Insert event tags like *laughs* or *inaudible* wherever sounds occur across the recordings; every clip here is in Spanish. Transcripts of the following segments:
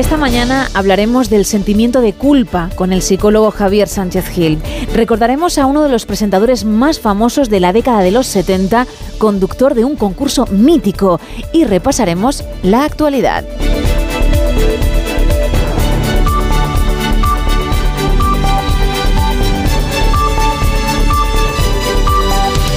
Esta mañana hablaremos del sentimiento de culpa con el psicólogo Javier Sánchez Gil. Recordaremos a uno de los presentadores más famosos de la década de los 70, conductor de un concurso mítico, y repasaremos la actualidad.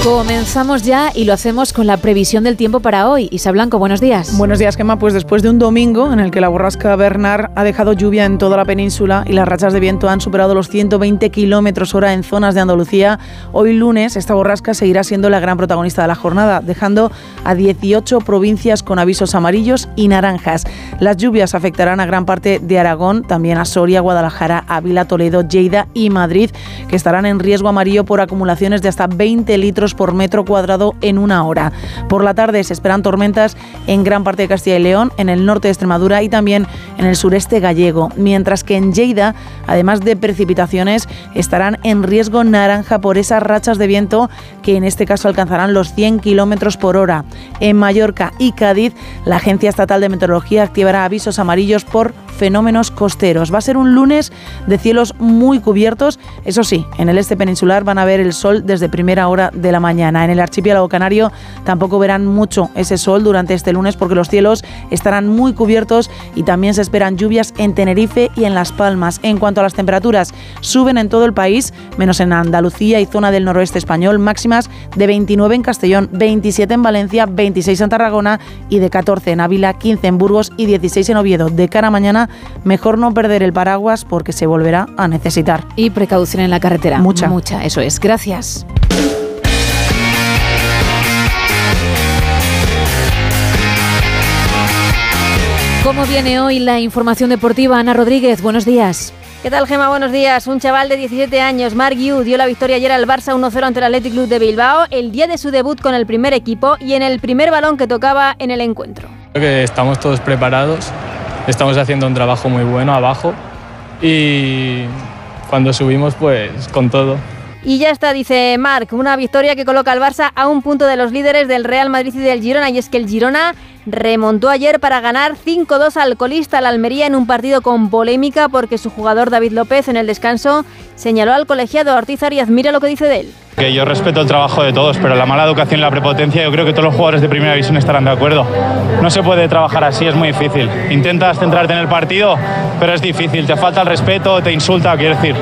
Comenzamos ya y lo hacemos con la previsión del tiempo para hoy. Isa Blanco, buenos días. Buenos días, Gemma. Pues después de un domingo en el que la borrasca Bernard ha dejado lluvia en toda la península y las rachas de viento han superado los 120 kilómetros hora en zonas de Andalucía, hoy lunes esta borrasca seguirá siendo la gran protagonista de la jornada, dejando a 18 provincias con avisos amarillos y naranjas. Las lluvias afectarán a gran parte de Aragón, también a Soria, Guadalajara, Ávila, Toledo, Lleida y Madrid, que estarán en riesgo amarillo por acumulaciones de hasta 20 litros por metro cuadrado en una hora. Por la tarde se esperan tormentas en gran parte de Castilla y León, en el norte de Extremadura y también en el sureste gallego, mientras que en Lleida, además de precipitaciones, estarán en riesgo naranja por esas rachas de viento que en este caso alcanzarán los 100 kilómetros por hora. En Mallorca y Cádiz, la Agencia Estatal de Meteorología activará avisos amarillos por fenómenos costeros. Va a ser un lunes de cielos muy cubiertos. Eso sí, en el este peninsular van a ver el sol desde primera hora de la mañana. En el archipiélago canario tampoco verán mucho ese sol durante este lunes porque los cielos estarán muy cubiertos y también se esperan lluvias en Tenerife y en Las Palmas. En cuanto a las temperaturas, suben en todo el país, menos en Andalucía y zona del noroeste español, máximas de 29 en Castellón, 27 en Valencia, 26 en Tarragona y de 14 en Ávila, 15 en Burgos y 16 en Oviedo. De cara a mañana, mejor no perder el paraguas porque se volverá a necesitar. Y precaución en la carretera. Mucha. Mucha, eso es. Gracias. ¿Cómo viene hoy la información deportiva? Ana Rodríguez, buenos días. ¿Qué tal, Gema? Buenos días. Un chaval de 17 años, Mark Yu, dio la victoria ayer al Barça 1-0 ante el Athletic Club de Bilbao, el día de su debut con el primer equipo y en el primer balón que tocaba en el encuentro. Creo que estamos todos preparados, estamos haciendo un trabajo muy bueno abajo y cuando subimos, pues con todo. Y ya está, dice Marc, una victoria que coloca al Barça a un punto de los líderes del Real Madrid y del Girona. Y es que el Girona remontó ayer para ganar 5-2 al colista la Almería en un partido con polémica porque su jugador David López en el descanso señaló al colegiado Ortiz Arias. Mira lo que dice de él. Que yo respeto el trabajo de todos, pero la mala educación y la prepotencia, yo creo que todos los jugadores de primera división estarán de acuerdo. No se puede trabajar así, es muy difícil. Intentas centrarte en el partido, pero es difícil. Te falta el respeto, te insulta, quiero decir.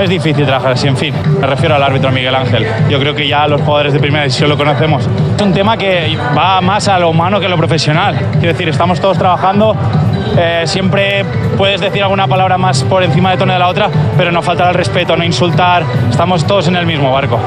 Es difícil trabajar así, en fin. Me refiero al árbitro Miguel Ángel. Yo creo que ya los jugadores de primera división lo conocemos. Es un tema que va más a lo humano que a lo profesional. Quiero decir, estamos todos trabajando. eh, siempre puedes decir alguna palabra más por encima de tono de la otra, pero no faltar al respeto, no insultar. Estamos todos en el mismo barco.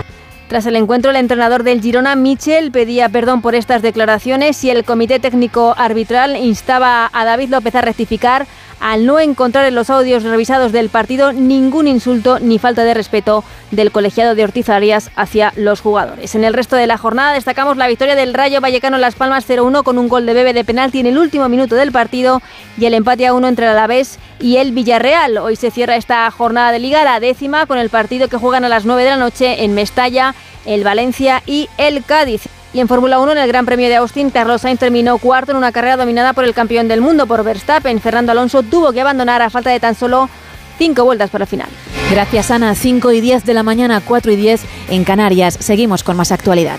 Tras el encuentro, el entrenador del Girona, Michel, pedía perdón por estas declaraciones y el comité técnico arbitral instaba a David López a rectificar al no encontrar en los audios revisados del partido ningún insulto ni falta de respeto del colegiado de Ortiz Arias hacia los jugadores. En el resto de la jornada destacamos la victoria del Rayo Vallecano Las Palmas 0-1 con un gol de Bebe de penalti en el último minuto del partido y el empate a uno entre el Alavés y el Villarreal. Hoy se cierra esta jornada de liga, la décima, con el partido que juegan a las 9 de la noche en Mestalla, el Valencia y el Cádiz. Y en Fórmula 1, en el Gran Premio de Austin, Carlos Sainz terminó cuarto en una carrera dominada por el campeón del mundo, por Verstappen. Fernando Alonso tuvo que abandonar a falta de tan solo cinco vueltas para el final. Gracias, Ana. 5 y 10 de la mañana, 4 y 10 en Canarias. Seguimos con más actualidad.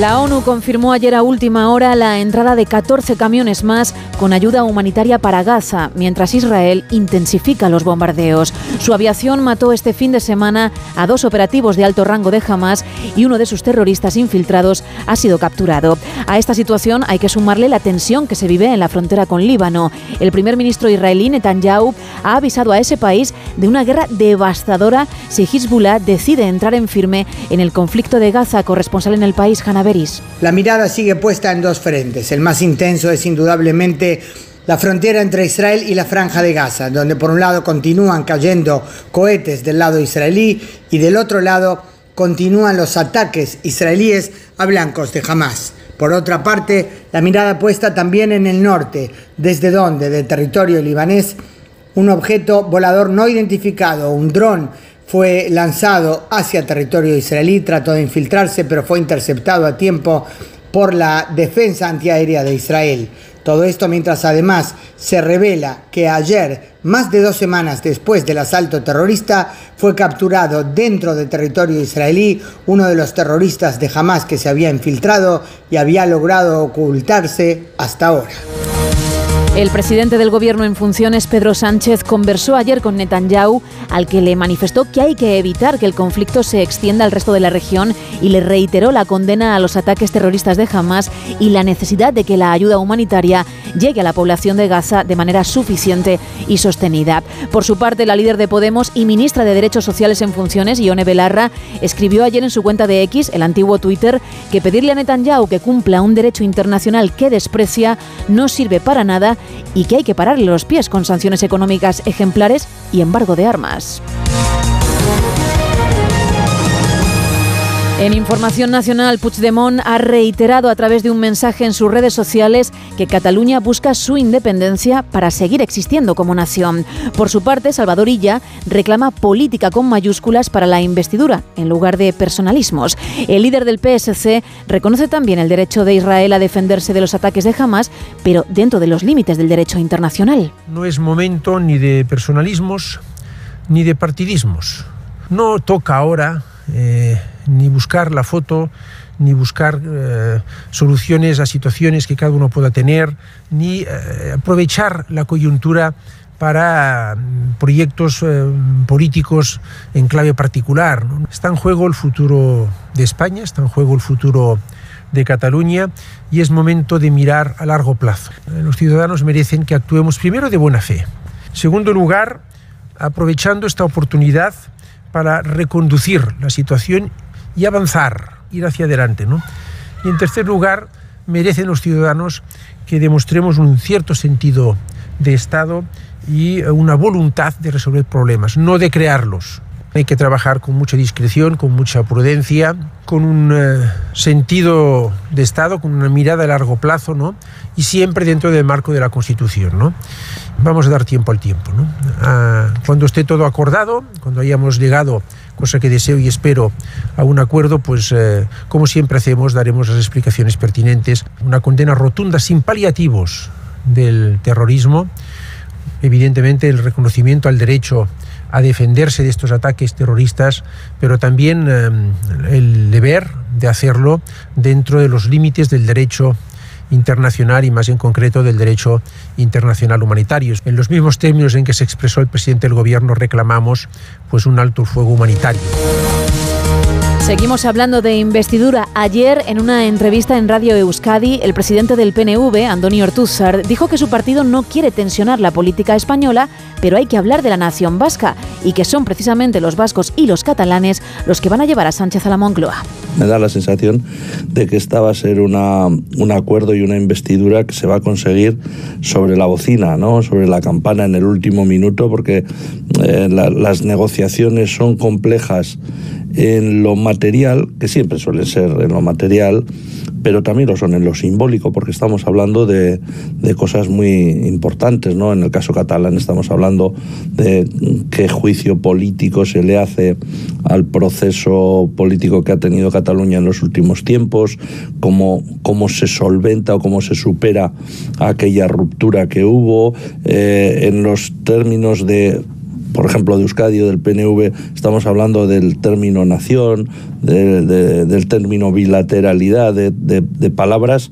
La ONU confirmó ayer a última hora la entrada de 14 camiones más con ayuda humanitaria para Gaza, mientras Israel intensifica los bombardeos. Su aviación mató este fin de semana a dos operativos de alto rango de Hamas y uno de sus terroristas infiltrados ha sido capturado. A esta situación hay que sumarle la tensión que se vive en la frontera con Líbano. El primer ministro israelí Netanyahu ha avisado a ese país de una guerra devastadora si Hezbollah decide entrar en firme en el conflicto de Gaza, corresponsal en el país, Hanaveris. La mirada sigue puesta en dos frentes. El más intenso es indudablemente la frontera entre Israel y la franja de Gaza, donde por un lado continúan cayendo cohetes del lado israelí y del otro lado continúan los ataques israelíes a blancos de Hamas. Por otra parte, la mirada puesta también en el norte, desde donde, del territorio libanés, un objeto volador no identificado, un dron, fue lanzado hacia territorio israelí, trató de infiltrarse, pero fue interceptado a tiempo por la defensa antiaérea de Israel. Todo esto mientras además se revela que ayer, más de dos semanas después del asalto terrorista, fue capturado dentro del territorio israelí uno de los terroristas de Hamas que se había infiltrado y había logrado ocultarse hasta ahora. El presidente del gobierno en funciones, Pedro Sánchez, conversó ayer con Netanyahu, al que le manifestó que hay que evitar que el conflicto se extienda al resto de la región y le reiteró la condena a los ataques terroristas de Hamas y la necesidad de que la ayuda humanitaria llegue a la población de Gaza de manera suficiente y sostenida. Por su parte, la líder de Podemos y ministra de Derechos Sociales en funciones, Ione Belarra, escribió ayer en su cuenta de X, el antiguo Twitter, que pedirle a Netanyahu que cumpla un derecho internacional que desprecia no sirve para nada y que hay que pararle los pies con sanciones económicas ejemplares y embargo de armas. En Información Nacional, Puigdemont ha reiterado a través de un mensaje en sus redes sociales que Cataluña busca su independencia para seguir existiendo como nación. Por su parte, Salvador Illa reclama política con mayúsculas para la investidura, en lugar de personalismos. El líder del PSC reconoce también el derecho de Israel a defenderse de los ataques de Hamas, pero dentro de los límites del derecho internacional. No es momento ni de personalismos ni de partidismos. No toca ahora eh, ni buscar la foto, ni buscar eh, soluciones a situaciones que cada uno pueda tener, ni eh, aprovechar la coyuntura para mm, proyectos políticos en clave particular. Está en juego el futuro de España, está en juego el futuro de Cataluña y es momento de mirar a largo plazo. Los ciudadanos merecen que actuemos primero de buena fe. Segundo lugar, aprovechando esta oportunidad para reconducir la situación y avanzar, ir hacia adelante. ¿no? Y en tercer lugar, merecen los ciudadanos que demostremos un cierto sentido de Estado y una voluntad de resolver problemas, no de crearlos. Hay que trabajar con mucha discreción, con mucha prudencia, con un eh, sentido de Estado, con una mirada a largo plazo, ¿no? Y siempre dentro del marco de la Constitución, ¿no? Vamos a dar tiempo al tiempo, ¿no? Ah, cuando esté todo acordado, cuando hayamos llegado, cosa que deseo y espero, a un acuerdo, pues eh, como siempre hacemos, daremos las explicaciones pertinentes. Una condena rotunda, sin paliativos, del terrorismo. Evidentemente, el reconocimiento al derecho a defenderse de estos ataques terroristas, pero también eh, el deber de hacerlo dentro de los límites del derecho internacional y más en concreto del derecho internacional humanitario. En los mismos términos en que se expresó el presidente del gobierno reclamamos pues un alto fuego humanitario. Seguimos hablando de investidura. Ayer, en una entrevista en Radio Euskadi, el presidente del PNV, Andoni Ortúzar, dijo que su partido no quiere tensionar la política española, pero hay que hablar de la nación vasca y que son precisamente los vascos y los catalanes los que van a llevar a Sánchez a la Moncloa. Me da la sensación de que esta va a ser una, un acuerdo y una investidura que se va a conseguir sobre la bocina, ¿no? sobre la campana en el último minuto, porque eh, las negociaciones son complejas en lo material, que siempre suele ser en lo material, pero también lo son en lo simbólico, porque estamos hablando de, de, cosas muy importantes, ¿no? En el caso catalán estamos hablando de qué juicio político se le hace al proceso político que ha tenido Cataluña en los últimos tiempos, cómo, cómo se solventa o cómo se supera aquella ruptura que hubo, eh, en los términos de por ejemplo, de Euskadi o del PNV, estamos hablando del término nación, del término bilateralidad, de palabras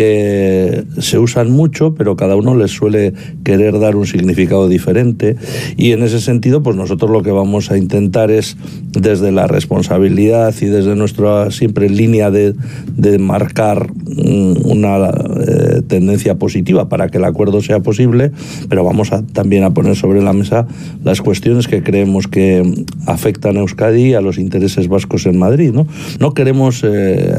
que se usan mucho, pero cada uno les suele querer dar un significado diferente. Y en ese sentido, pues nosotros lo que vamos a intentar es, desde la responsabilidad y desde nuestra siempre línea de, de marcar mm, una eh, tendencia positiva para que el acuerdo sea posible, pero vamos a, también a poner sobre la mesa las cuestiones que creemos que afectan a Euskadi y a los intereses vascos en Madrid. No, no queremos eh,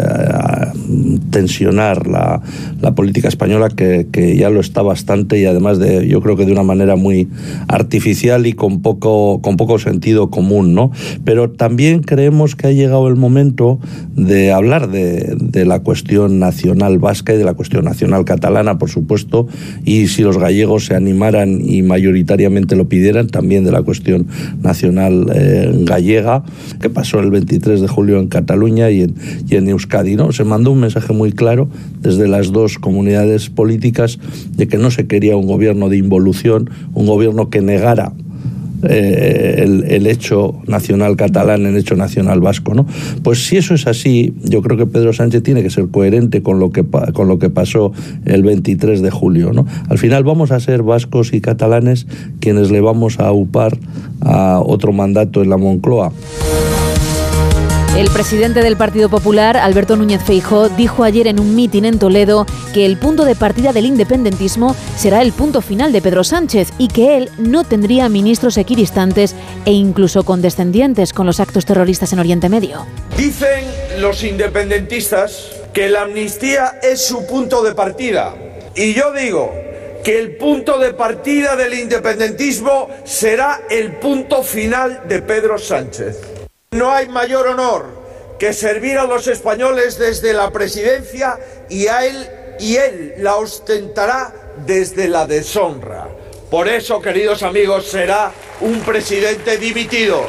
tensionar la, la política española que, que, ya lo está bastante y además de yo creo que de una manera muy artificial y con poco con poco sentido común no pero también creemos que ha llegado el momento de hablar de, de la cuestión nacional vasca y de la cuestión nacional catalana por supuesto y si los gallegos se animaran y mayoritariamente lo pidieran también de la cuestión nacional eh, gallega que pasó el 23 de julio en Cataluña y en, y en Euskadi no se mandó un mensaje muy claro desde las dos comunidades políticas de que no se quería un gobierno de involución, un gobierno que negara eh, el, el, hecho nacional catalán en hecho nacional vasco. ¿no? Pues si eso es así, yo creo que Pedro Sánchez tiene que ser coherente con lo que, con lo que pasó el 23 de julio. ¿no? Al final vamos a ser vascos y catalanes quienes le vamos a upar a otro mandato en la Moncloa. El presidente del Partido Popular, Alberto Núñez Feijó, dijo ayer en un mitin en Toledo que el punto de partida del independentismo será el punto final de Pedro Sánchez y que él no tendría ministros equidistantes e incluso condescendientes con los actos terroristas en Oriente Medio. Dicen los independentistas que la amnistía es su punto de partida. Y yo digo que el punto de partida del independentismo será el punto final de Pedro Sánchez. No hay mayor honor que servir a los españoles desde la presidencia y a él y él la ostentará desde la deshonra. Por eso, queridos amigos, será un presidente dimitido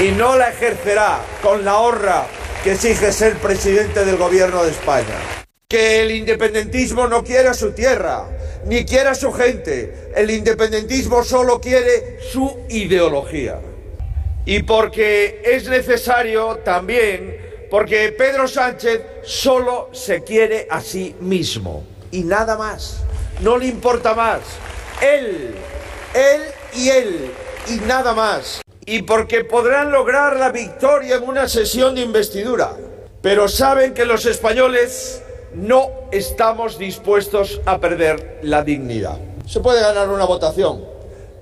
y no la ejercerá con la honra que exige ser presidente del gobierno de España. Que el independentismo no quiera su tierra, ni quiera su gente. El independentismo solo quiere su ideología y porque es necesario también, porque Pedro Sánchez solo se quiere a sí mismo y nada más, no le importa más. Él, él y él y nada más. Y porque podrán lograr la victoria en una sesión de investidura, pero saben que los españoles no estamos dispuestos a perder la dignidad. Se puede ganar una votación,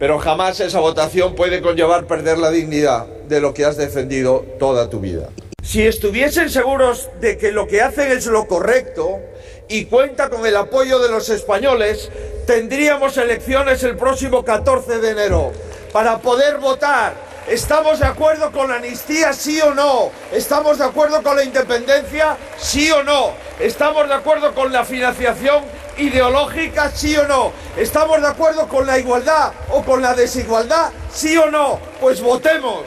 pero jamás esa votación puede conllevar perder la dignidad de lo que has defendido toda tu vida. Si estuviesen seguros de que lo que hacen es lo correcto y cuenta con el apoyo de los españoles, tendríamos elecciones el próximo 14 de enero para poder votar. ¿Estamos de acuerdo con la amnistía, sí o no? ¿Estamos de acuerdo con la independencia, sí o no? ¿Estamos de acuerdo con la financiación ideológica, sí o no? ¿Estamos de acuerdo con la igualdad o con la desigualdad, sí o no? Pues votemos.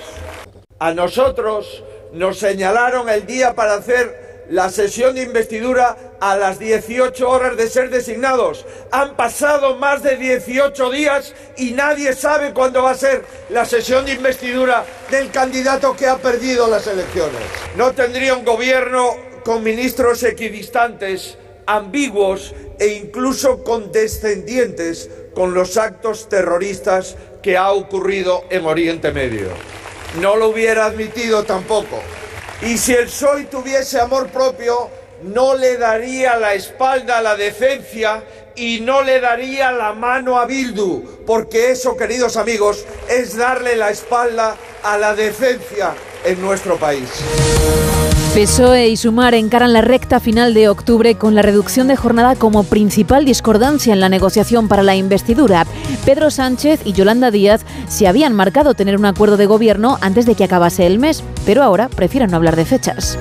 A nosotros nos señalaron el día para hacer la sesión de investidura a las 18 horas de ser designados. Han pasado más de 18 días y nadie sabe cuándo va a ser la sesión de investidura del candidato que ha perdido las elecciones. No tendría un gobierno con ministros equidistantes ambiguos e incluso condescendientes con los actos terroristas que ha ocurrido en Oriente Medio. No lo hubiera admitido tampoco. Y si el PSOE tuviese amor propio, no le daría la espalda a la decencia y no le daría la mano a Bildu, porque eso, queridos amigos, es darle la espalda a la decencia en nuestro país. PSOE y Sumar encaran la recta final de octubre con la reducción de jornada como principal discordancia en la negociación para la investidura. Pedro Sánchez y Yolanda Díaz se habían marcado tener un acuerdo de gobierno antes de que acabase el mes, pero ahora prefieren no hablar de fechas.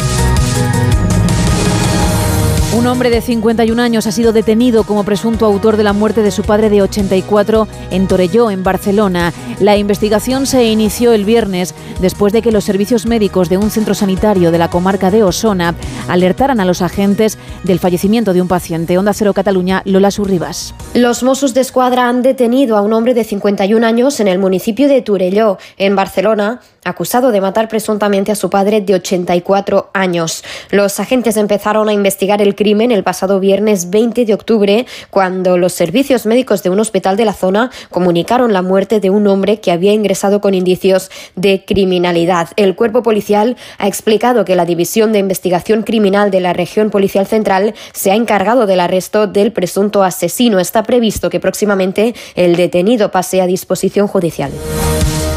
Un hombre de 51 años ha sido detenido como presunto autor de la muerte de su padre de 84 en Torelló, en Barcelona. La investigación se inició el viernes después de que los servicios médicos de un centro sanitario de la comarca de Osona alertaran a los agentes del fallecimiento de un paciente. Onda Cero Cataluña, Lola Surribas. Los Mossos de Escuadra han detenido a un hombre de 51 años en el municipio de Torelló, en Barcelona, acusado de matar presuntamente a su padre de 84 años. Los agentes empezaron a investigar el crimen el pasado viernes 20 de octubre, cuando los servicios médicos de un hospital de la zona comunicaron la muerte de un hombre que había ingresado con indicios de criminalidad. El cuerpo policial ha explicado que la División de Investigación Criminal de la Región Policial Central se ha encargado del arresto del presunto asesino. Está previsto que próximamente el detenido pase a disposición judicial.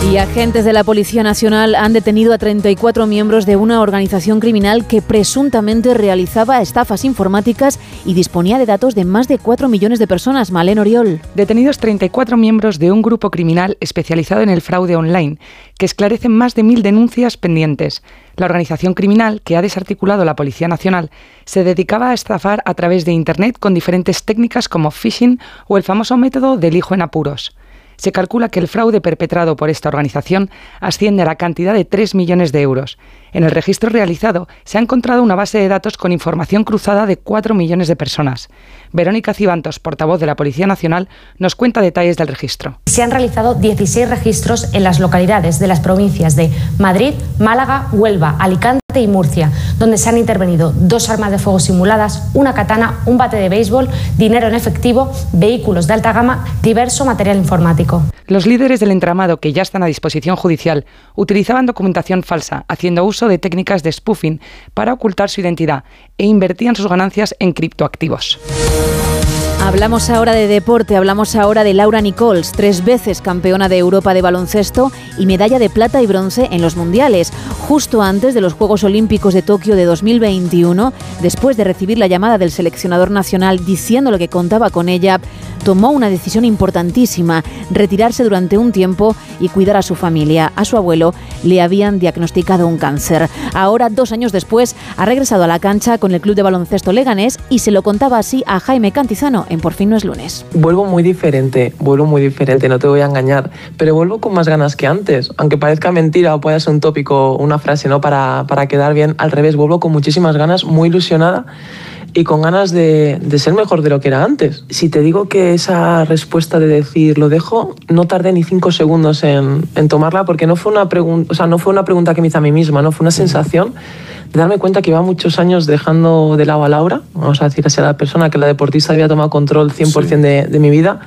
Y agentes de la Policía Nacional han detenido a 34 miembros de una organización criminal que presuntamente realizaba estafas informáticas y disponía de datos de más de 4 millones de personas. Malén Oriol. Detenidos 34 miembros de un grupo criminal especializado en el fraude online, que esclarecen más de mil denuncias pendientes. La organización criminal, que ha desarticulado la Policía Nacional, se dedicaba a estafar a través de Internet con diferentes técnicas como phishing o el famoso método del hijo en apuros se calcula que el fraude perpetrado por esta organización asciende a la cantidad de 3 millones de euros. En el registro realizado se ha encontrado una base de datos con información cruzada de 4 millones de personas. Verónica Cibantos, portavoz de la Policía Nacional, nos cuenta detalles del registro. Se han realizado 16 registros en las localidades de las provincias de Madrid, Málaga, Huelva, Alicante y Murcia, donde se han intervenido dos armas de fuego simuladas, una katana, un bate de béisbol, dinero en efectivo, vehículos de alta gama, diverso material informático. Los líderes del entramado que ya están a disposición judicial utilizaban documentación falsa, haciendo uso de técnicas de spoofing para ocultar su identidad e invertían sus ganancias en criptoactivos. Hablamos ahora de deporte, hablamos ahora de Laura Nichols, tres veces campeona de Europa de baloncesto y medalla de plata y bronce en los mundiales, justo antes de los Juegos Olímpicos de Tokio de 2021, después de recibir la llamada del seleccionador nacional diciendo lo que contaba con ella, tomó una decisión importantísima, retirarse durante un tiempo y cuidar a su familia. A su abuelo le habían diagnosticado un cáncer. Ahora, dos años después, ha regresado a la cancha con el club de baloncesto Leganés y se lo contaba así a Jaime Cantizano en Por fin no es lunes. Vuelvo muy diferente, vuelvo muy diferente, no te voy a engañar, pero vuelvo con más ganas que antes. Aunque parezca mentira o pueda ser un tópico, una frase, ¿no? Para, para quedar bien, al revés, vuelvo con muchísimas ganas, muy ilusionada y con ganas de, de, ser mejor de lo que era antes. Si te digo que esa respuesta de decir lo dejo, no tardé ni cinco segundos en, en tomarla porque no fue, una o sea, no fue una pregunta que me hice a mí misma, ¿no? fue una sensación de darme cuenta que iba muchos años dejando de lado a Laura, vamos a decir así a la persona que la deportista había tomado control 100% sí. de, de mi vida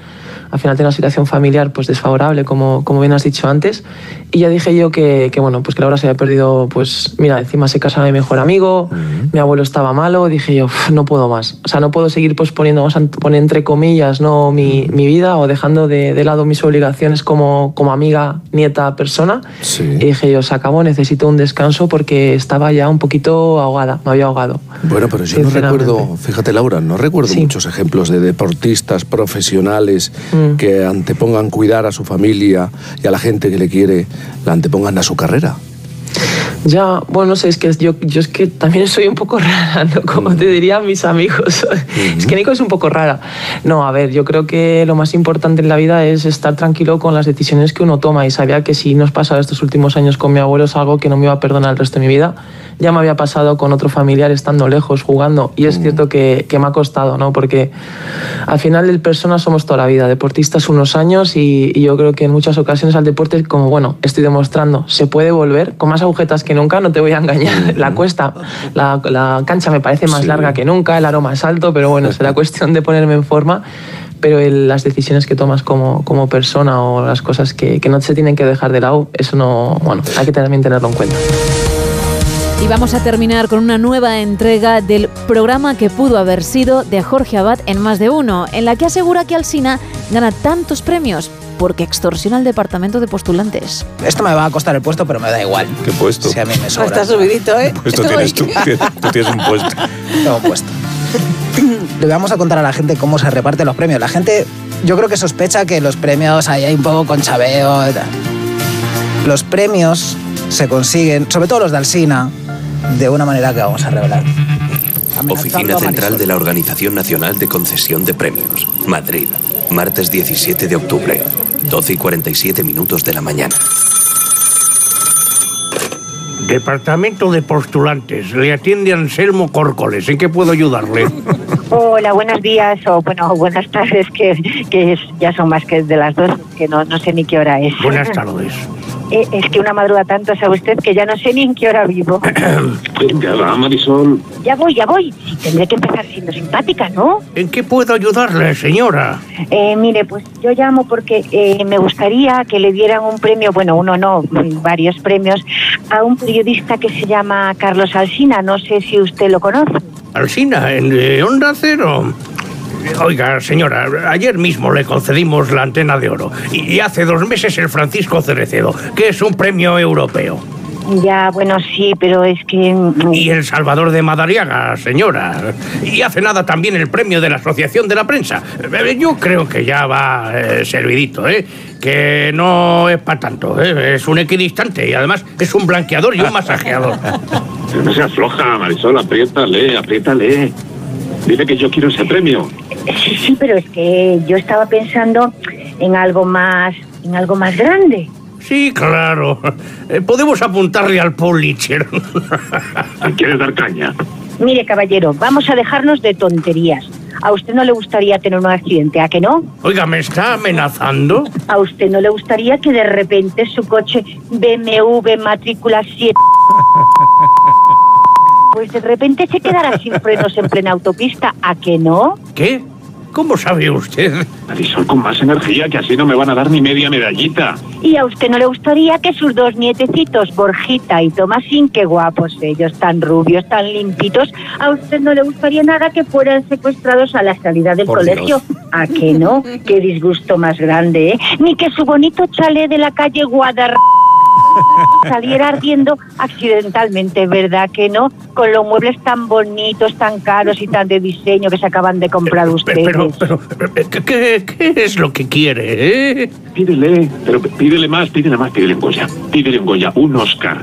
al final tenía una situación familiar pues desfavorable, como, como bien has dicho antes. Y ya dije yo que, que bueno, pues que Laura se había perdido, pues mira, encima se casaba mi mejor amigo, uh -huh. mi abuelo estaba malo, dije yo, no puedo más. O sea, no puedo seguir pues poniendo, vamos a poner entre comillas, ¿no? mi, mi vida o dejando de, de, lado mis obligaciones como, como amiga, nieta, persona. Sí. Y dije yo, se acabó, necesito un descanso porque estaba ya un poquito ahogada, me había ahogado. Bueno, pero yo no recuerdo, fíjate Laura, no recuerdo sí. muchos ejemplos de deportistas profesionales mm. Que antepongan cuidar a su familia y a la gente que le quiere, la antepongan a su carrera. Ya, bueno, no sé, es que yo, yo es que también soy un poco *laughs* rara, ¿no? Como te dirían mis amigos. *laughs* Es que Nico es un poco rara. No, a ver, yo creo que lo más importante en la vida es estar tranquilo con las decisiones que uno toma y sabía que si nos pasaba estos últimos años con mi abuelo es algo que no me iba a perdonar el resto de mi vida. Ya me había pasado con otro familiar estando lejos, jugando, y es cierto que, que, me ha costado, ¿no? Porque al final el persona somos toda la vida, deportistas unos años y, y yo creo que en muchas ocasiones al deporte, como bueno, estoy demostrando, se puede volver con más agujetas que nunca, no te voy a engañar. La cuesta, la, la cancha me parece más sí. larga que nunca, el aroma es alto, pero bueno, será *laughs* cuestión de ponerme en forma. Pero el, las decisiones que tomas como, como persona o las cosas que, que no se tienen que dejar de lado, eso no, bueno, hay que también tenerlo en cuenta. Y vamos a terminar con una nueva entrega del programa que pudo haber sido de Jorge Abad en más de uno, en la que asegura que Alsina gana tantos premios porque extorsiona al departamento de postulantes. Esto me va a costar el puesto, pero me da igual. ¿Qué puesto? Si a mí me sobra. Está subidito, ¿eh? Puesto tienes tú. Tú tienes un puesto. *laughs* Tengo puesto. Le vamos a contar a la gente cómo se reparten los premios. La gente, yo creo que sospecha que los premios ahí hay un poco con chabeo y tal. Los premios se consiguen, sobre todo los de Alsina, de una manera que vamos a revelar. Oficina Central de la Organización Nacional de Concesión de Premios. Madrid. Martes 17 de octubre. 12 y 47 minutos de la mañana. Departamento de Postulantes. Le atiende Anselmo Córcoles. ¿En qué puedo ayudarle? Hola, buenos días o bueno, buenas tardes, que, que es- ya son más que de las dos, que no, no sé ni qué hora es. Buenas tardes. Eh, es que una madruga tanto, sabe usted, que ya no sé ni en qué hora vivo. *coughs* Venga, va, Marisol. ya voy, ya voy. Sí, tendré que empezar siendo simpática, ¿no? ¿En qué puedo ayudarle, señora? Eh, mire, pues yo llamo porque eh, me gustaría que le dieran un premio, bueno, uno no, varios premios, a un periodista que se llama Carlos Alsina. No sé si usted lo conoce. Alsina, en Onda Cero. Oiga, señora, ayer mismo le concedimos la antena de oro y, y hace dos meses el Francisco Cerecedo, que es un premio europeo. Ya, bueno, sí, pero es que... Y el Salvador de Madariaga, señora. Y hace nada también el premio de la Asociación de la Prensa. Eh, Yo creo que ya va eh, servidito, ¿eh? Que no es para tanto, ¿eh? Es un equidistante y además es un blanqueador y un *laughs* masajeador. *laughs* No seas floja, Marisol, apriétale, apriétale. Dile que yo quiero ese premio. Sí, sí, pero es que yo estaba pensando en algo más, en algo más grande. Sí, claro. Eh, podemos apuntarle al Pulitzer. ¿Quieres dar caña? Mire, caballero, vamos a dejarnos de tonterías. ¿A usted no le gustaría tener un accidente? ¿A que no? Oiga, ¿me está amenazando? ¿A usted no le gustaría que de repente su coche BMW matrícula 7 pues de repente se quedara sin frenos en plena autopista? ¿A que no? ¿Qué? ¿Cómo sabe usted? Marisol, con más energía, que así no me van a dar ni media medallita. ¿Y a usted no le gustaría que sus dos nietecitos, Borjita y Tomasín, qué guapos ellos, tan rubios, tan limpitos, a usted no le gustaría nada que fueran secuestrados a la salida del Por colegio? Dios. ¿A que no? *laughs* Qué disgusto más grande, ¿eh? Ni que su bonito chalet de la calle Guadar saliera ardiendo accidentalmente, ¿verdad que no? Con los muebles tan bonitos, tan caros y tan de diseño que se acaban de comprar ustedes. Pero, pero, eh, ¿qué, qué, qué es lo que quiere, eh? Pídele, pero pídele más, pídele más, pídele un Goya. Pídele un Goya, *laughs* un Oscar.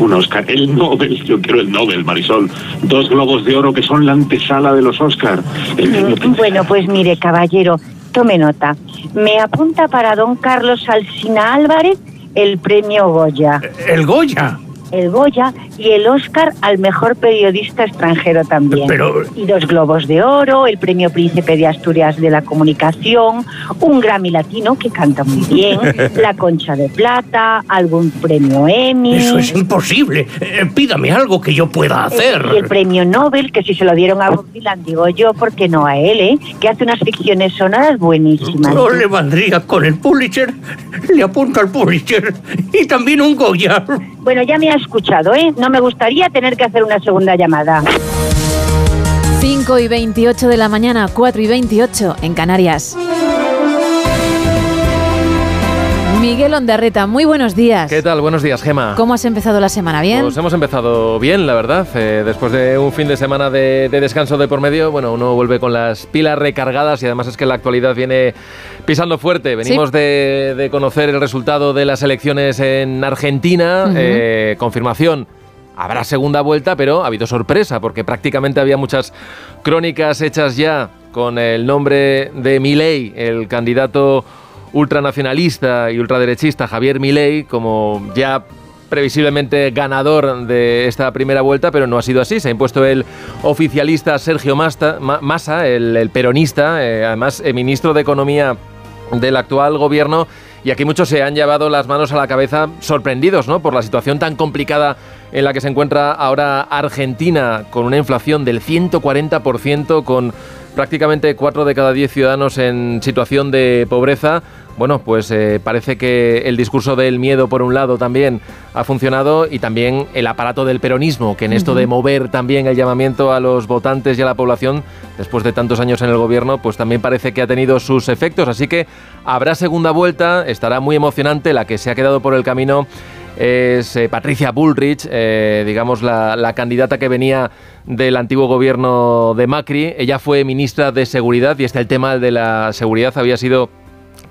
Un Oscar. El Nobel, yo quiero el Nobel, Marisol. Dos globos de oro que son la antesala de los Oscar. Mm, Bueno, pues mire, caballero, tome nota. Me apunta para don Carlos Alsina Álvarez el premio Goya. ¿El Goya? El Goya y el Oscar al mejor periodista extranjero también. Pero- Y dos globos de oro, el premio Príncipe de Asturias de la Comunicación, un Grammy Latino que canta muy bien, *laughs* la Concha de Plata, algún premio Emmy. Eso es imposible. Eh, pídame algo que yo pueda hacer. Y el premio Nobel, que si se lo dieron a Bob Dylan, digo yo, ¿por qué no a él, eh? Que hace unas ficciones sonoras buenísimas. No le valdría con el Pulitzer. Le apunto al Pulitzer. Y también un Goya. Bueno, ya me ha escuchado, ¿eh? No me gustaría tener que hacer una segunda llamada. 5 y 28 de la mañana, 4 y 28 en Canarias. Miguel Ondarreta, muy buenos días. ¿Qué tal? Buenos días, Gema. ¿Cómo has empezado la semana? ¿Bien? Pues hemos empezado bien, la verdad. Eh, después de un fin de semana de, de descanso de por medio, bueno, uno vuelve con las pilas recargadas y además es que la actualidad viene pisando fuerte. Venimos de, de conocer el resultado de las elecciones en Argentina, eh, confirmación. Habrá segunda vuelta, pero ha habido sorpresa porque prácticamente había muchas crónicas hechas ya con el nombre de Milei, el candidato ultranacionalista y ultraderechista Javier Milei como ya previsiblemente ganador de esta primera vuelta, pero no ha sido así. Se ha impuesto el oficialista Sergio Masta- Ma- Massa, el, el peronista, eh, además eh, ministro de Economía del actual gobierno. Y aquí muchos se han llevado las manos a la cabeza sorprendidos ¿no? por la situación tan complicada en la que se encuentra ahora Argentina, con una inflación del 140%, con prácticamente 4 de cada 10 ciudadanos en situación de pobreza. Bueno, pues eh, parece que el discurso del miedo, por un lado, también ha funcionado y también el aparato del peronismo, que en esto de mover también el llamamiento a los votantes y a la población, después de tantos años en el gobierno, pues también parece que ha tenido sus efectos. Así que habrá segunda vuelta, estará muy emocionante. La que se ha quedado por el camino es eh, Patricia Bullrich, eh, digamos la, la candidata que venía del antiguo gobierno de Macri. Ella fue ministra de Seguridad y este el tema de la seguridad había sido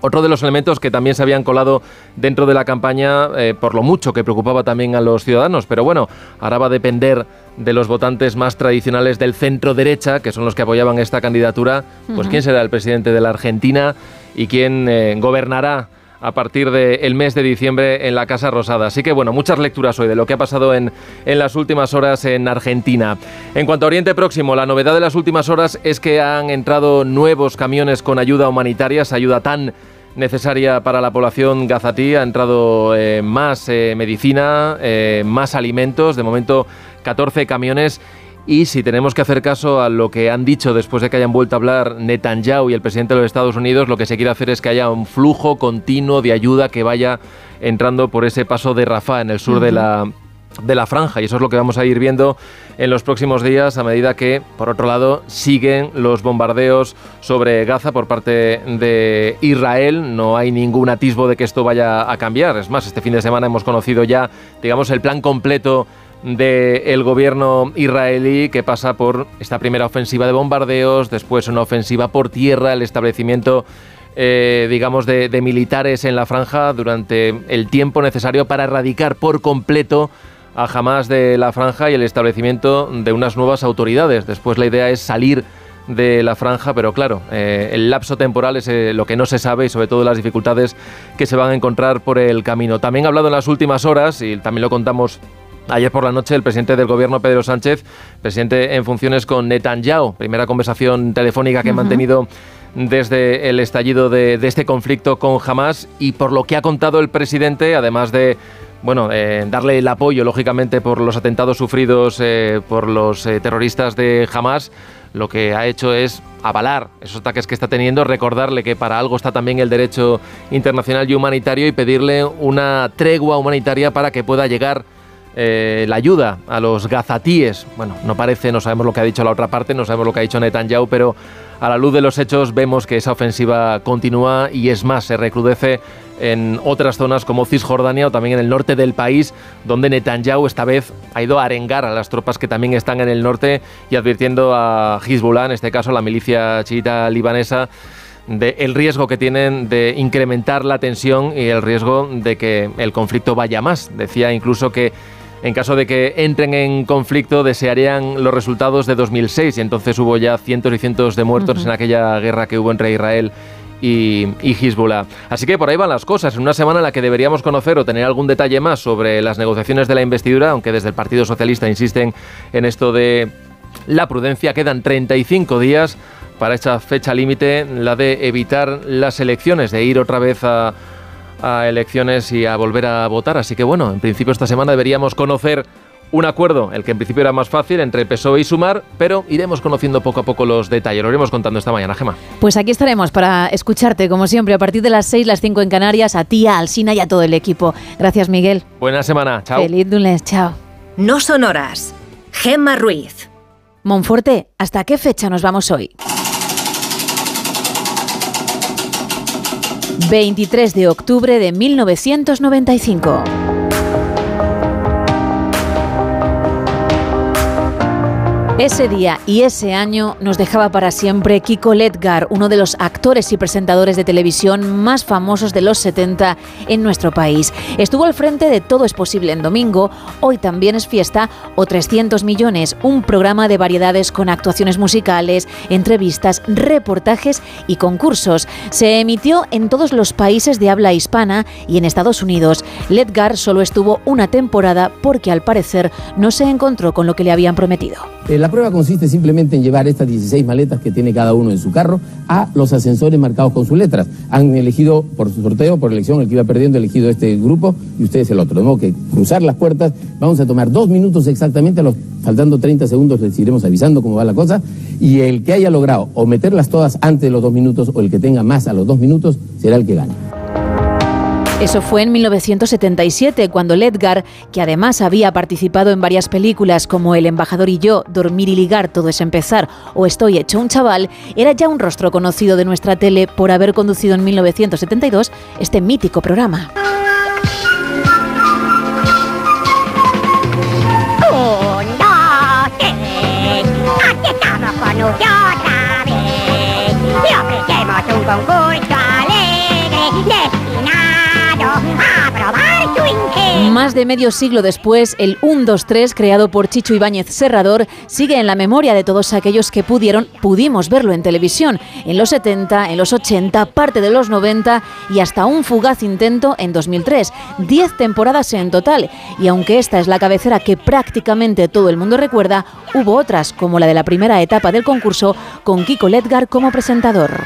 Otro de los elementos que también se habían colado dentro de la campaña, eh, por lo mucho que preocupaba también a los ciudadanos, pero bueno, ahora va a depender de los votantes más tradicionales del centro derecha, que son los que apoyaban esta candidatura, pues quién será el presidente de la Argentina y quién eh, gobernará a partir del mes de diciembre en la Casa Rosada. Así que bueno, muchas lecturas hoy de lo que ha pasado en, en las últimas horas en Argentina. En cuanto a Oriente Próximo, la novedad de las últimas horas es que han entrado nuevos camiones con ayuda humanitaria, esa ayuda tan necesaria para la población gazatí. Ha entrado eh, más eh, medicina, eh, más alimentos, de momento 14 camiones. Y si tenemos que hacer caso a lo que han dicho después de que hayan vuelto a hablar Netanyahu y el presidente de los Estados Unidos, lo que se quiere hacer es que haya un flujo continuo de ayuda que vaya entrando por ese paso de Rafah en el sur de la de la franja y eso es lo que vamos a ir viendo en los próximos días a medida que, por otro lado, siguen los bombardeos sobre Gaza por parte de Israel. No hay ningún atisbo de que esto vaya a cambiar. Es más, este fin de semana hemos conocido ya, digamos, el plan completo del gobierno israelí que pasa por esta primera ofensiva de bombardeos, después una ofensiva por tierra, el establecimiento eh, digamos, de, de, militares en la franja durante el tiempo necesario para erradicar por completo a Hamas de la franja y el establecimiento de unas nuevas autoridades. Después la idea es salir de la franja, pero claro, eh, el lapso temporal es eh, lo que no se sabe y sobre todo las dificultades que se van a encontrar por el camino. También ha hablado en las últimas horas, y también lo contamos Ayer por la noche el presidente del gobierno, Pedro Sánchez, presidente en funciones con Netanyahu, primera conversación telefónica que ha mantenido desde el estallido de, de, este conflicto con Hamas y por lo que ha contado el presidente, además de bueno, eh, darle el apoyo, lógicamente, por los atentados sufridos eh, por los eh, terroristas de Hamas, lo que ha hecho es avalar esos ataques que está teniendo, recordarle que para algo está también el derecho internacional y humanitario y pedirle una tregua humanitaria para que pueda llegar eh, la ayuda a los gazatíes. Bueno, no parece, no sabemos lo que ha dicho la otra parte, no sabemos lo que ha dicho Netanyahu, pero a la luz de los hechos vemos que esa ofensiva continúa y es más, se recrudece en otras zonas como Cisjordania o también en el norte del país, donde Netanyahu esta vez ha ido a arengar a las tropas que también están en el norte y advirtiendo a Hezbollah, en este caso la milicia chiita libanesa, del riesgo que tienen de incrementar la tensión y el riesgo de que el conflicto vaya más. Decía incluso que en caso de que entren en conflicto, desearían los resultados de 2006 y entonces hubo ya cientos y cientos de muertos uh -huh. en aquella guerra que hubo entre Israel y, y Hezbollah. Así que por ahí van las cosas. En una semana en la que deberíamos conocer o tener algún detalle más sobre las negociaciones de la investidura, aunque desde el Partido Socialista insisten en esto de la prudencia, quedan 35 días para esta fecha límite, la de evitar las elecciones, de ir otra vez a a elecciones y a volver a votar. Así que bueno, en principio esta semana deberíamos conocer un acuerdo, el que en principio era más fácil, entre PSOE y Sumar, pero iremos conociendo poco a poco los detalles. Lo iremos contando esta mañana, Gema. Pues aquí estaremos para escucharte, como siempre, a partir de las 6, las 5 en Canarias, a ti, a Alsina y a todo el equipo. Gracias, Miguel. Buena semana, chao. Feliz lunes, chao. No son horas. Gemma Ruiz. Monforte, ¿hasta qué fecha nos vamos hoy? 23 de octubre de 1995. Ese día y ese año nos dejaba para siempre Kiko Ledgar, uno de los actores y presentadores de televisión más famosos de los 70 en nuestro país. Estuvo al frente de Todo es posible en domingo, Hoy también es fiesta o 300 millones, un programa de variedades con actuaciones musicales, entrevistas, reportajes y concursos. Se emitió en todos los países de habla hispana y en Estados Unidos. Ledgar solo estuvo una temporada porque al parecer no se encontró con lo que le habían prometido. Eh, prueba consiste simplemente en llevar estas 16 maletas que tiene cada uno en su carro a los ascensores marcados con sus letras. Han elegido por su sorteo, por elección, el que iba perdiendo, elegido este grupo y ustedes el otro. De modo que cruzar las puertas, vamos a tomar dos minutos exactamente, faltando 30 segundos les iremos avisando cómo va la cosa y el que haya logrado o meterlas todas antes de los dos minutos o el que tenga más a los dos minutos será el que gane. Eso fue en 1977, cuando Ledgar, que además había participado en varias películas como El embajador y yo, Dormir y ligar, todo es empezar o Estoy hecho un chaval, era ya un rostro conocido de nuestra tele por haber conducido en 1972 este mítico programa. Un, dos, tres, Más de medio siglo después, el 1-2-3, creado por Chicho Ibáñez Serrador, sigue en la memoria de todos aquellos que pudieron, pudimos verlo en televisión, en los 70, en los 80, parte de los 90 y hasta un fugaz intento en 2003. Diez temporadas en total, y aunque esta es la cabecera que prácticamente todo el mundo recuerda, hubo otras, como la de la primera etapa del concurso, con Kiko Ledgar como presentador.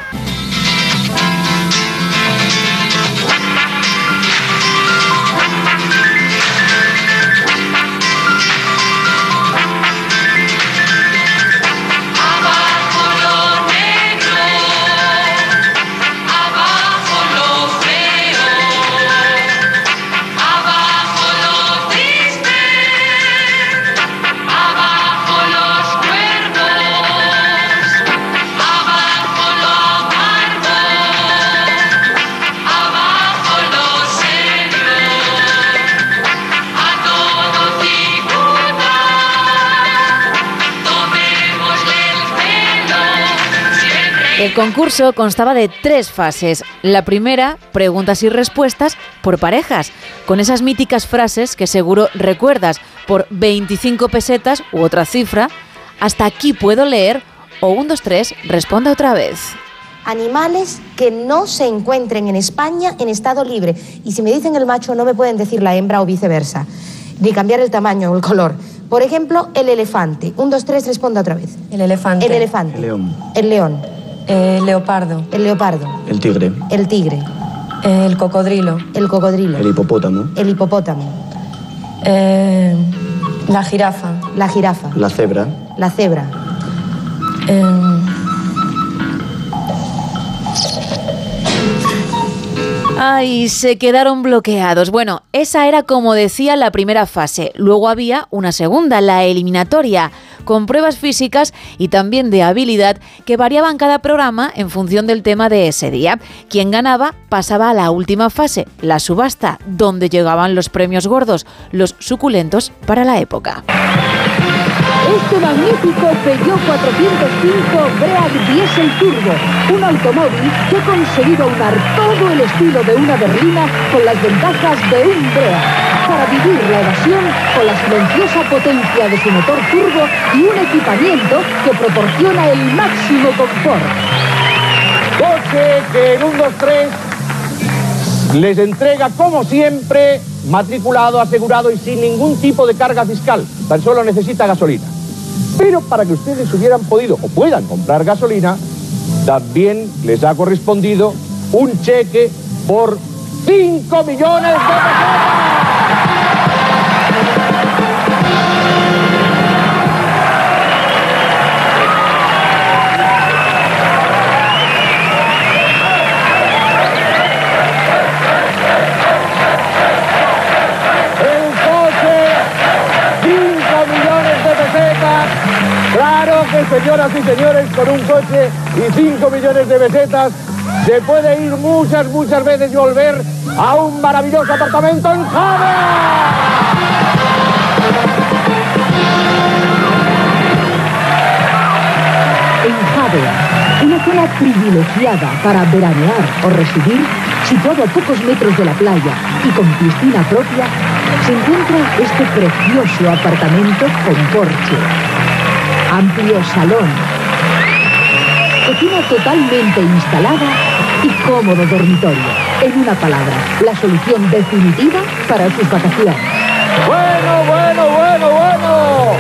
Concurso constaba de tres fases. La primera, preguntas y respuestas por parejas, con esas míticas frases que seguro recuerdas, por 25 pesetas u otra cifra, hasta aquí puedo leer, o 1, 2, 3, responda otra vez. Animales que no se encuentren en España en estado libre. Y si me dicen el macho, no me pueden decir la hembra o viceversa. Ni cambiar el tamaño o el color. Por ejemplo, el elefante. Un, dos, tres, responda otra vez. El elefante. El elefante. El león. El león. El leopardo. El leopardo. El tigre. El tigre. El cocodrilo. El cocodrilo. El hipopótamo. El hipopótamo. Eh, la jirafa. La jirafa. La cebra. La cebra. Eh, Ay, se quedaron bloqueados. Bueno, esa era como decía la primera fase. Luego había una segunda, la eliminatoria, con pruebas físicas y también de habilidad que variaban cada programa en función del tema de ese día. Quien ganaba pasaba a la última fase, la subasta, donde llegaban los premios gordos, los suculentos para la época. Este magnífico Peugeot 405 Break Diesel Turbo, un automóvil que ha conseguido aunar todo el estilo de una berlina con las ventajas de un Break, para vivir la evasión con la silenciosa potencia de su motor turbo y un equipamiento que proporciona el máximo confort. Coche que en un 2-3 les entrega, como siempre, matriculado, asegurado y sin ningún tipo de carga fiscal. Tan solo necesita gasolina. Pero para que ustedes hubieran podido o puedan comprar gasolina, también les ha correspondido un cheque por 5 millones de pesetas. Claro que señoras y señores, con un coche y 5 millones de pesetas se puede ir muchas, muchas veces y volver a un maravilloso apartamento en En Javea, una zona privilegiada para veranear o residir, situado a pocos metros de la playa y con piscina propia, se encuentra este precioso apartamento con porche, amplio salón, cocina totalmente instalada y cómodo dormitorio. En una palabra, la solución definitiva para sus vacaciones. Bueno, bueno, bueno, bueno.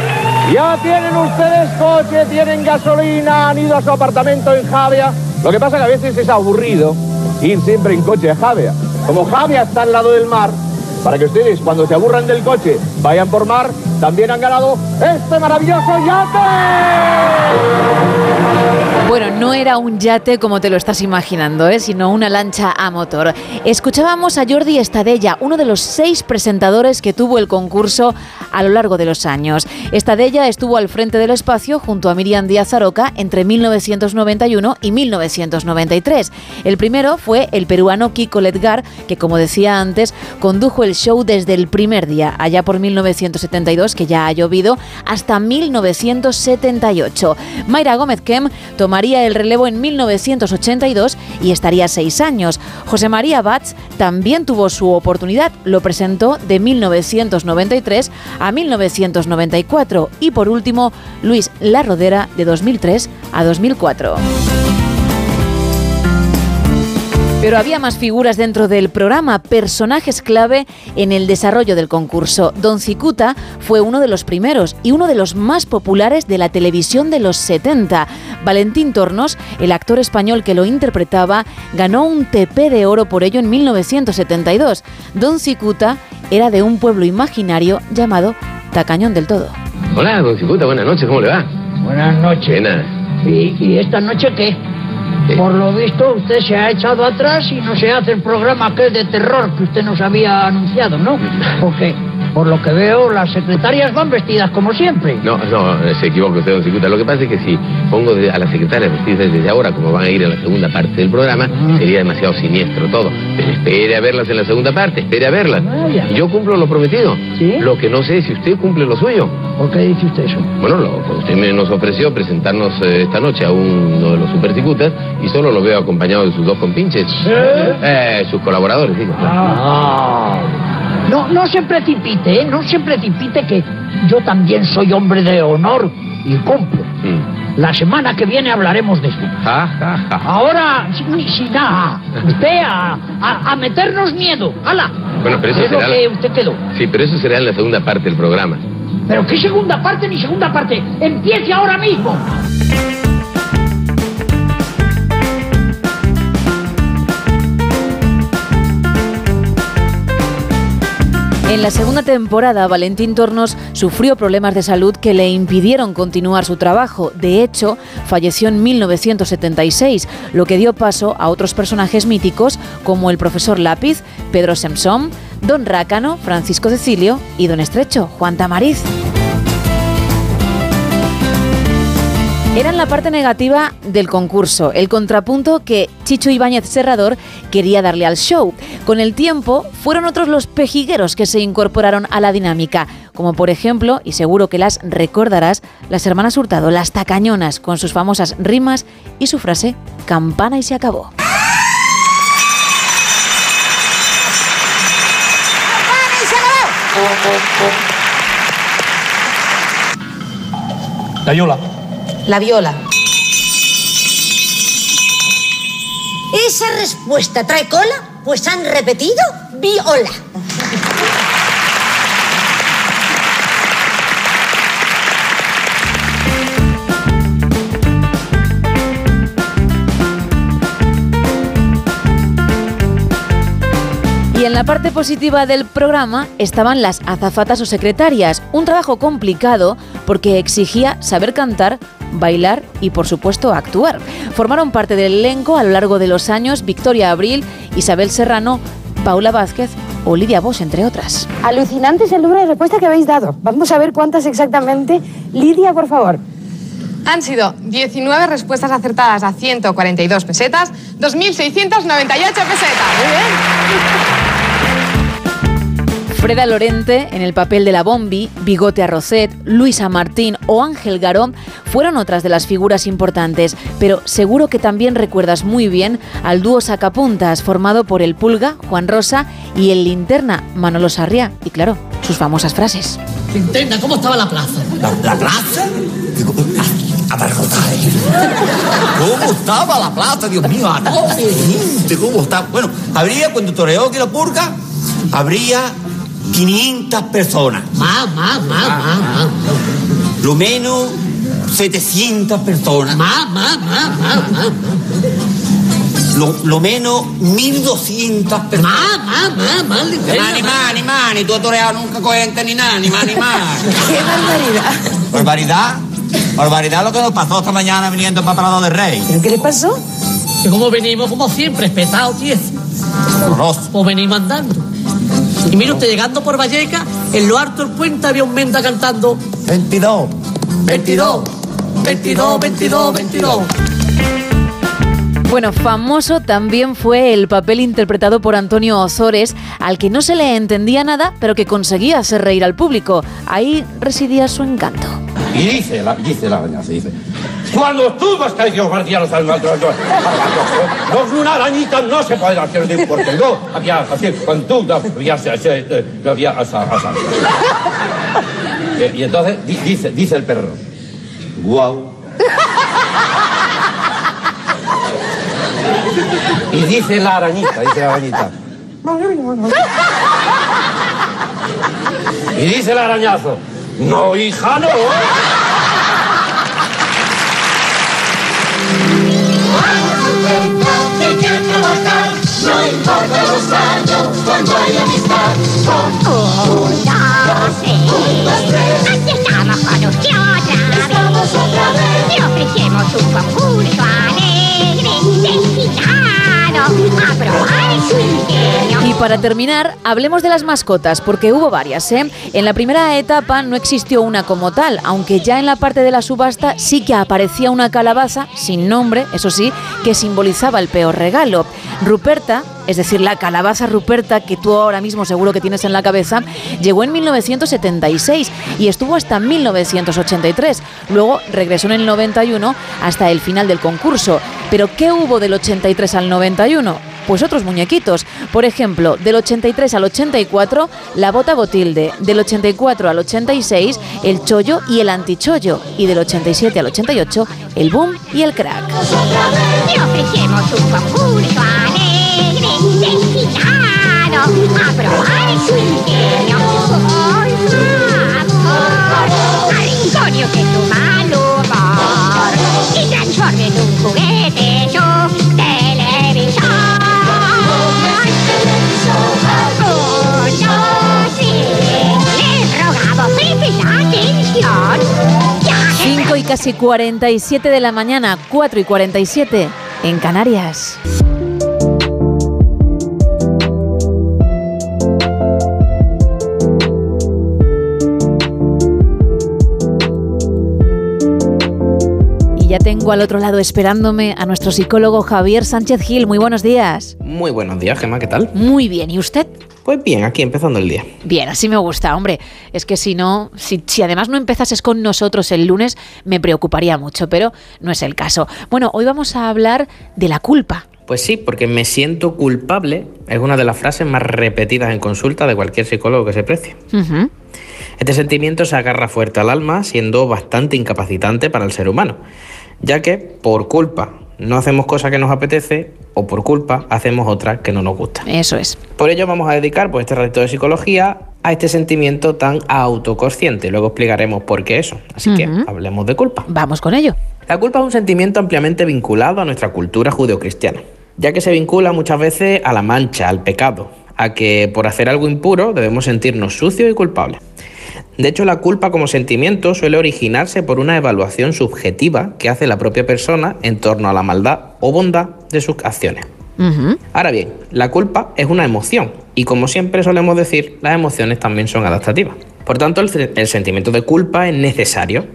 Ya tienen ustedes coche, tienen gasolina, han ido a su apartamento en Javia. Lo que pasa que a veces es aburrido ir siempre en coche a Javia. Como Javia está al lado del mar, para que ustedes cuando se aburran del coche vayan por mar, también han ganado este maravilloso yate. Bueno, no era un yate como te lo estás imaginando, ¿eh? sino una lancha a motor. Escuchábamos a Jordi Estadella, uno de los seis presentadores que tuvo el concurso a lo largo de los años. Estadella estuvo al frente del espacio junto a Miriam Díaz Aroca entre 1991 y 1993. El primero fue el peruano Kiko Ledgar, que como decía antes, condujo el show desde el primer día, allá por 1972, que ya ha llovido, hasta 1978. Mayra Gómez Kem tomaría el relevo en 1982 y estaría seis años. José María Batz también tuvo su oportunidad, lo presentó de 1993 a 1994 y por último Luis La Rodera de 2003 a 2004. Pero había más figuras dentro del programa, personajes clave en el desarrollo del concurso. Don Cicuta fue uno de los primeros y uno de los más populares de la televisión de los 70. Valentín Tornos, el actor español que lo interpretaba, ganó un TP de oro por ello en 1972. Don Cicuta era de un pueblo imaginario llamado Tacañón del Todo. Hola, don Cicuta, buenas noches, ¿cómo le va? Buenas noches. Buenas. ¿Y, y esta noche qué? Por lo visto, usted se ha echado atrás y no se hace el programa aquel de terror que usted nos había anunciado, ¿no? Porque, por lo que veo, las secretarias van vestidas como siempre. No, no, se equivoca usted, don Cicuta. Lo que pasa es que si pongo a las secretarias vestidas desde ahora, como van a ir a la segunda parte del programa, sería demasiado siniestro todo. Pero espere a verlas en la segunda parte, espere a verlas. Vaya. Yo cumplo lo prometido. Lo que no sé es si usted cumple lo suyo. ¿Por qué dice usted eso? Bueno, lo, usted me nos ofreció presentarnos eh, esta noche a uno de los supercicutas y solo lo veo acompañado de sus dos compinches. Eh, sus colaboradores, digo. Ah. No, no se precipite, ¿eh? No se precipite que yo también soy hombre de honor y cumplo. Mm. La semana que viene hablaremos de ja, ja. Ahora, sin, sin nada, usted a, a- a meternos miedo. ¡Hala! Bueno, pero eso Es lo será... que la- usted quedó. Sí, pero eso será en la segunda parte del programa. Pero qué segunda parte ni segunda parte. Empiece ahora mismo. En la segunda temporada, Valentín Tornos sufrió problemas de salud que le impidieron continuar su trabajo. De hecho, falleció en 1976, lo que dio paso a otros personajes míticos como el profesor Lápiz, Pedro Semsón, Don Rácano, Francisco Cecilio y Don Estrecho, Juan Tamariz. Eran la parte negativa del concurso, el contrapunto que Chicho Ibáñez Serrador quería darle al show. Con el tiempo, fueron otros los pejigueros que se incorporaron a la dinámica, como por ejemplo, y seguro que las recordarás, las hermanas Hurtado, las tacañonas, con sus famosas rimas y su frase, campana y se acabó. La Yola. La viola. ¿Esa respuesta trae cola? Pues han repetido viola. Y en la parte positiva del programa estaban las azafatas o secretarias, un trabajo complicado porque exigía saber cantar, bailar y por supuesto actuar. Formaron parte del elenco a lo largo de los años Victoria Abril, Isabel Serrano, Paula Vázquez o Lidia Bosch, entre otras. Alucinante es el número de respuestas que habéis dado. Vamos a ver cuántas exactamente. Lidia, por favor. Han sido 19 respuestas acertadas a 142 pesetas, 2.698 pesetas. Muy bien. Freda Lorente en el papel de la Bombi, Bigote Arrocet, Luisa Martín o Ángel Garón fueron otras de las figuras importantes, pero seguro que también recuerdas muy bien al dúo Sacapuntas formado por el Pulga, Juan Rosa y el Linterna, Manolo Sarria, y claro, sus famosas frases. Linterna, ¿cómo estaba la plaza? ¿La, la plaza? Digo, a- abarrotada. ¿eh? ¿Cómo estaba la plaza, Dios mío? A tope, ¿cómo está? Bueno, habría, cuando toreó aquí la purga, habría 500 personas. Más, más, más, más, más. Lo menos 700 personas. Más, más, más, más, más. Lo, lo menos 1200 personas. Más, más, más, más, Ni linterna. más, ni más, ni más, ni tú has toreado nunca coherente ni nada, ni más, ni más. *laughs* ¡Qué barbaridad! Barbaridad. Barbaridad lo que nos pasó esta mañana viniendo para Prado del Rey. ¿Pero qué le pasó? Que como venimos, como siempre, espetados, tío. Horroroso. Pues venimos andando. Y mire usted, llegando por Valleca, en lo alto del puente había un menda cantando 22. 22, 22, 22, 22. Bueno, famoso también fue el papel interpretado por Antonio Ozores, al que no se le entendía nada, pero que conseguía hacer reír al público. Ahí residía su encanto. Y dice la, dice la arañaza, dice, cuando tú vas a García almatos, los una arañita no se pueden hacer de porque no había así, cuando tú había se se eh, no había asa, asa. Eh, Y entonces di- dice, dice el perro, guau. Y dice la arañita, dice la arañita. Y dice el arañazo, no, hija, no. No importa los años cuando hay amistad. Un, dos, tres. Aquí estamos con usted otra vez. Le ofrecemos un concurso alegre, Y para terminar, hablemos de las mascotas, porque hubo varias, ¿eh? En la primera etapa no existió una como tal, aunque ya en la parte de la subasta sí que aparecía una calabaza, sin nombre, eso sí, que simbolizaba el peor regalo. Ruperta, es decir, la calabaza Ruperta que tú ahora mismo seguro que tienes en la cabeza, llegó en 1976 y estuvo hasta 1983. Luego regresó en el 91 hasta el final del concurso. Pero ¿qué hubo del 83 al 91? Pues otros muñequitos. Por ejemplo, del 83 al 84, la bota botilde. Del 84 al 86, el chollo y el antichollo. Y del 87 al 88, el boom y el crack. Destinado a su ingenio. Tu y transforme en un juguete su televisor. Uno, sí, les rogamos presten atención. 5 y casi 47 de la mañana, 4 y 47 en Canarias. Y ya tengo al otro lado esperándome a nuestro psicólogo Javier Sánchez Gil. Muy buenos días. Muy buenos días, Gemma, ¿qué tal? Muy bien, ¿y usted? Pues bien, aquí empezando el día. Bien, así me gusta, hombre. Es que si no, si, si además no empezases con nosotros el lunes, me preocuparía mucho, pero no es el caso. Bueno, hoy vamos a hablar de la culpa. Pues sí, porque me siento culpable es una de las frases más repetidas en consulta de cualquier psicólogo que se precie. Este sentimiento se agarra fuerte al alma, siendo bastante incapacitante para el ser humano, ya que por culpa no hacemos cosas que nos apetece o por culpa hacemos otras que no nos gustan. Eso es. Por ello vamos a dedicar pues, este ratito de psicología a este sentimiento tan autoconsciente. Luego explicaremos por qué eso. Así que hablemos de culpa. Vamos con ello. La culpa es un sentimiento ampliamente vinculado a nuestra cultura judeocristiana, ya que se vincula muchas veces a la mancha, al pecado, a que por hacer algo impuro debemos sentirnos sucios y culpables. De hecho, la culpa como sentimiento suele originarse por una evaluación subjetiva que hace la propia persona en torno a la maldad o bondad de sus acciones. Ahora bien, la culpa es una emoción y como siempre solemos decir, las emociones también son adaptativas. Por tanto, el, el sentimiento de culpa es necesario,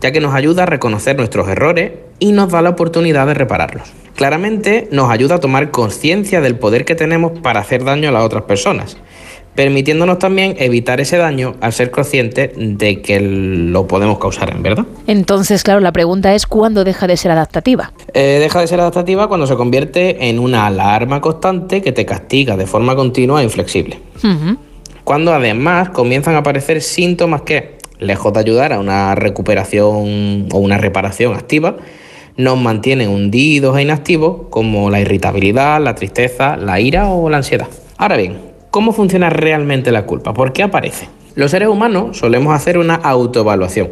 ya que nos ayuda a reconocer nuestros errores y nos da la oportunidad de repararlos. Claramente nos ayuda a tomar conciencia del poder que tenemos para hacer daño a las otras personas, permitiéndonos también evitar ese daño al ser conscientes de que lo podemos causar en verdad. Entonces, claro, la pregunta es ¿cuándo deja de ser adaptativa? Eh, deja de ser adaptativa cuando se convierte en una alarma constante que te castiga de forma continua e inflexible. Cuando además comienzan a aparecer síntomas que, lejos de ayudar a una recuperación o una reparación activa, nos mantienen hundidos e inactivos como la irritabilidad, la tristeza, la ira o la ansiedad. Ahora bien, ¿cómo funciona realmente la culpa? ¿Por qué aparece? Los seres humanos solemos hacer una autoevaluación,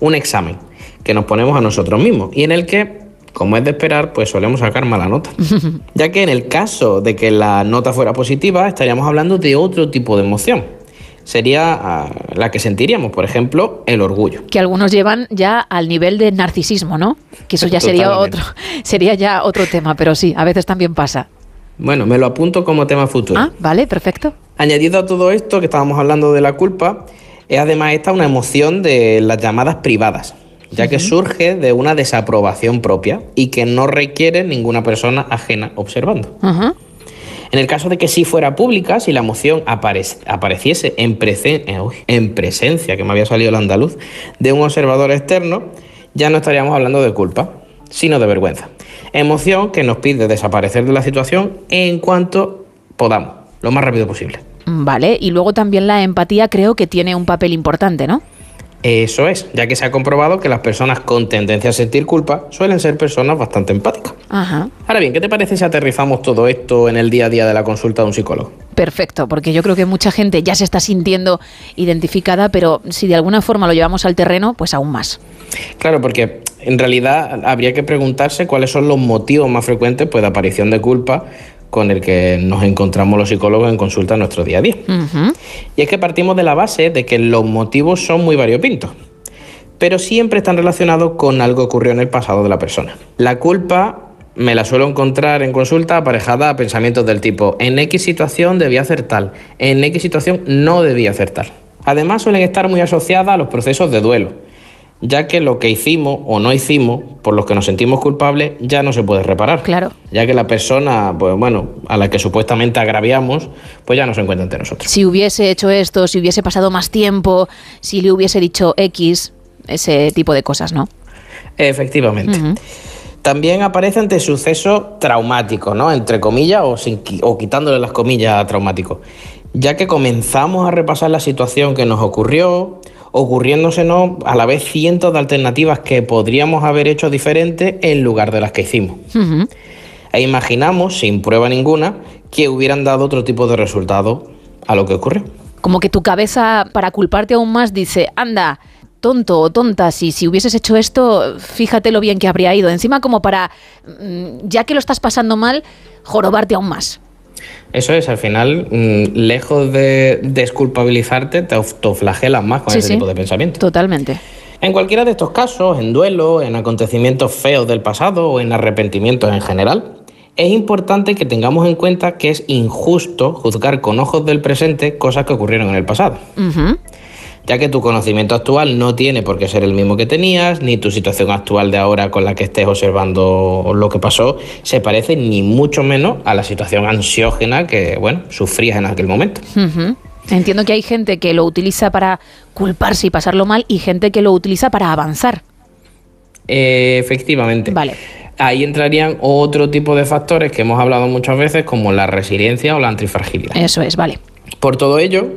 un examen que nos ponemos a nosotros mismos y en el que, como es de esperar, pues solemos sacar mala nota. *laughs* Ya que en el caso de que la nota fuera positiva, estaríamos hablando de otro tipo de emoción. Sería ah, la que sentiríamos, por ejemplo, el orgullo. Que algunos llevan ya al nivel de narcisismo, ¿no? Que eso ya sería Totalmente. otro, *laughs* sería ya otro tema, pero sí, a veces también pasa. Bueno, me lo apunto como tema futuro. Ah, vale, perfecto. Añadido a todo esto que estábamos hablando de la culpa, es además esta una emoción de las llamadas privadas, ya que surge de una desaprobación propia y que no requiere ninguna persona ajena observando. En el caso de que sí fuera pública, si la emoción aparec- apareciese en, presen- eh, uy, en presencia, que me había salido el andaluz, de un observador externo, ya no estaríamos hablando de culpa, sino de vergüenza. Emoción que nos pide desaparecer de la situación en cuanto podamos, lo más rápido posible. Vale, y luego también la empatía creo que tiene un papel importante, ¿no? Eso es, ya que se ha comprobado que las personas con tendencia a sentir culpa suelen ser personas bastante empáticas. Ajá. Ahora bien, ¿qué te parece si aterrizamos todo esto en el día a día de la consulta de un psicólogo? Perfecto, porque yo creo que mucha gente ya se está sintiendo identificada, pero si de alguna forma lo llevamos al terreno, pues aún más. Claro, porque en realidad habría que preguntarse cuáles son los motivos más frecuentes pues, de aparición de culpa con el que nos encontramos los psicólogos en consulta en nuestro día a día. Y es que partimos de la base de que los motivos son muy variopintos, pero siempre están relacionados con algo que ocurrió en el pasado de la persona. La culpa me la suelo encontrar en consulta aparejada a pensamientos del tipo, en X situación debía hacer tal, en X situación no debía hacer tal. Además suelen estar muy asociadas a los procesos de duelo, ya que lo que hicimos o no hicimos, por los que nos sentimos culpables, ya no se puede reparar. Claro. Ya que la persona, pues bueno, a la que supuestamente agraviamos, pues ya no se encuentra entre nosotros. Si hubiese hecho esto, si hubiese pasado más tiempo, si le hubiese dicho X, ese tipo de cosas, ¿no? Efectivamente. También aparece ante sucesos traumáticos, ¿no? Entre comillas o, sin, o quitándole las comillas a traumático. Ya que comenzamos a repasar la situación que nos ocurrió, ocurriéndosenos a la vez cientos de alternativas que podríamos haber hecho diferentes en lugar de las que hicimos. E imaginamos, sin prueba ninguna, que hubieran dado otro tipo de resultado a lo que ocurrió. Como que tu cabeza, para culparte aún más, dice, anda, tonto o tonta, si, si hubieses hecho esto, fíjate lo bien que habría ido. Encima como para, mm, ya que lo estás pasando mal, jorobarte aún más. Eso es, al final, mm, lejos de desculpabilizarte, te autoflagelas más con Sí, ese sí. tipo de pensamiento. Totalmente. En cualquiera de estos casos, en duelo, en acontecimientos feos del pasado o en arrepentimientos en general, es importante que tengamos en cuenta que es injusto juzgar con ojos del presente cosas que ocurrieron en el pasado. Ya que tu conocimiento actual no tiene por qué ser el mismo que tenías, ni tu situación actual de ahora con la que estés observando lo que pasó se parece ni mucho menos a la situación ansiógena que, bueno, sufrías en aquel momento. Entiendo que hay gente que lo utiliza para culparse y pasarlo mal y gente que lo utiliza para avanzar. Eh, efectivamente. Vale. Ahí entrarían otro tipo de factores que hemos hablado muchas veces, como la resiliencia o la antifragilidad. Eso es, vale. Por todo ello,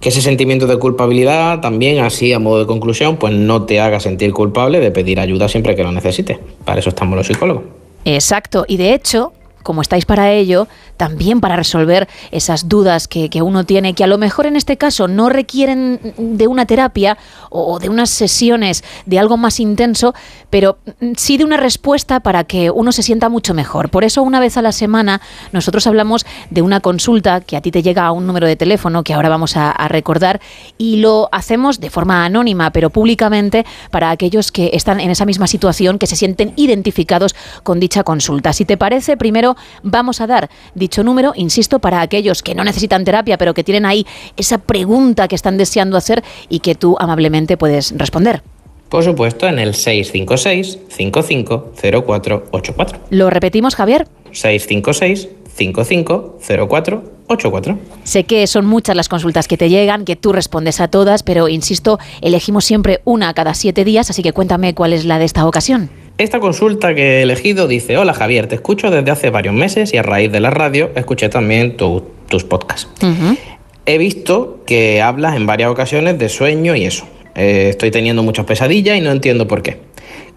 que ese sentimiento de culpabilidad también, así a modo de conclusión, pues no te haga sentir culpable de pedir ayuda siempre que lo necesites. Para eso estamos los psicólogos. Exacto. Y de hecho, como estáis para ello, también para resolver esas dudas que, que uno tiene, que a lo mejor en este caso no requieren de una terapia o de unas sesiones de algo más intenso, pero sí de una respuesta para que uno se sienta mucho mejor. Por eso una vez a la semana nosotros hablamos de una consulta que a ti te llega a un número de teléfono que ahora vamos a, a recordar y lo hacemos de forma anónima pero públicamente para aquellos que están en esa misma situación, que se sienten identificados con dicha consulta. Si te parece, primero vamos a dar dicho número, insisto, para aquellos que no necesitan terapia pero que tienen ahí esa pregunta que están deseando hacer y que tú amablemente puedes responder. Por supuesto, en el 656 550484. ¿Lo repetimos, Javier? 656 550484. Sé que son muchas las consultas que te llegan, que tú respondes a todas, pero insisto, elegimos siempre una cada siete días, así que cuéntame cuál es la de esta ocasión. Esta consulta que he elegido dice, hola Javier, te escucho desde hace varios meses y a raíz de la radio escuché también tu- tus podcasts. He visto que hablas en varias ocasiones de sueño y eso. Eh, estoy teniendo muchas pesadillas y no entiendo por qué.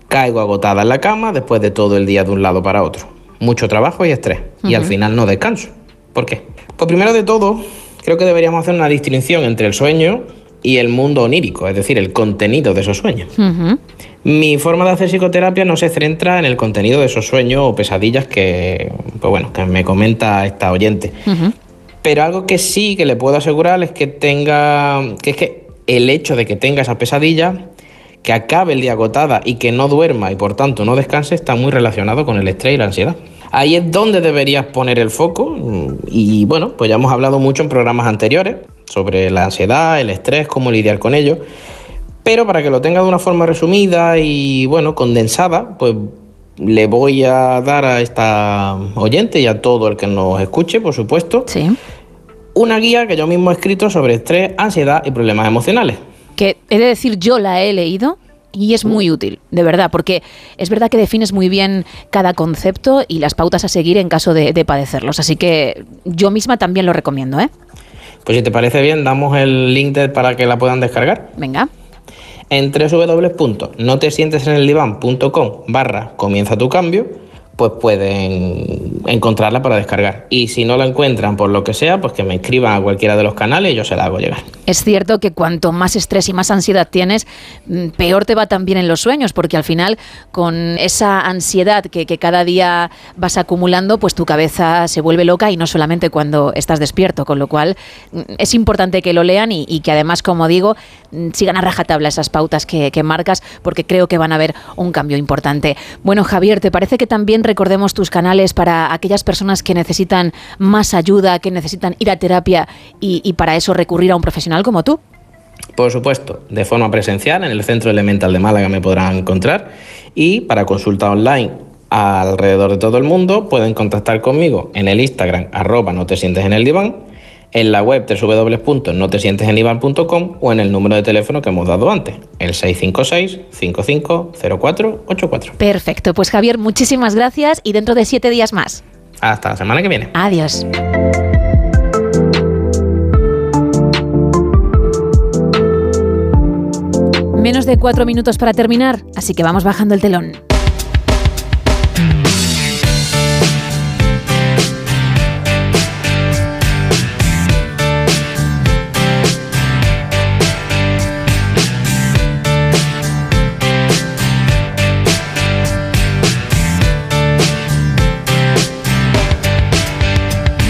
Caigo agotada en la cama después de todo el día de un lado para otro. Mucho trabajo y estrés. Y al final no descanso. ¿Por qué? Pues primero de todo, creo que deberíamos hacer una distinción entre el sueño y el mundo onírico, es decir, el contenido de esos sueños. Mi forma de hacer psicoterapia no se centra en el contenido de esos sueños o pesadillas que, pues bueno, que me comenta esta oyente. Pero algo que sí que le puedo asegurar es que tenga, que es que el hecho de que tenga esa pesadilla, que acabe el día agotada y que no duerma y por tanto no descanse está muy relacionado con el estrés y la ansiedad. Ahí es donde deberías poner el foco y bueno, pues ya hemos hablado mucho en programas anteriores sobre la ansiedad, el estrés, cómo lidiar con ello. Pero para que lo tenga de una forma resumida y bueno, condensada, pues le voy a dar a esta oyente y a todo el que nos escuche, por supuesto, una guía que yo mismo he escrito sobre estrés, ansiedad y problemas emocionales. Que he de decir, yo la he leído y es muy útil, de verdad, porque es verdad que defines muy bien cada concepto y las pautas a seguir en caso de, de padecerlos. Así que yo misma también lo recomiendo, ¿eh? Pues si te parece bien, damos el link de- para que la puedan descargar. Venga. En www.notesienteseneldivan.com barra comienza tu cambio, pues pueden encontrarla para descargar. Y si no la encuentran por lo que sea, pues que me escriban a cualquiera de los canales y yo se la hago llegar. Es cierto que cuanto más estrés y más ansiedad tienes, mm, peor te va también en los sueños, porque al final con esa ansiedad que, que cada día vas acumulando, pues tu cabeza se vuelve loca y no solamente cuando estás despierto, con lo cual mm, es importante que lo lean y, y que además, como digo, sigan a rajatabla esas pautas que, que marcas, porque creo que van a haber un cambio importante. Bueno, Javier, ¿te parece que también recordemos tus canales para aquellas personas que necesitan más ayuda, que necesitan ir a terapia y, y para eso recurrir a un profesional como tú? Por supuesto, de forma presencial en el Centro Elemental de Málaga me podrán encontrar y para consulta online alrededor de todo el mundo pueden contactar conmigo en el Instagram arroba no te sientes en el diván, en la web www.notesientesendivan.com o en el número de teléfono que hemos dado antes, el 656 550484. Perfecto, pues Javier, muchísimas gracias y dentro de siete días más. Hasta la semana que viene. Adiós. Menos de cuatro minutos para terminar, así que vamos bajando el telón.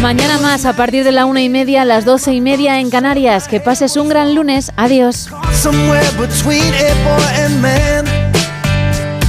Mañana más a partir de la una y media a las doce y media en Canarias. Que pases un gran lunes. Adiós.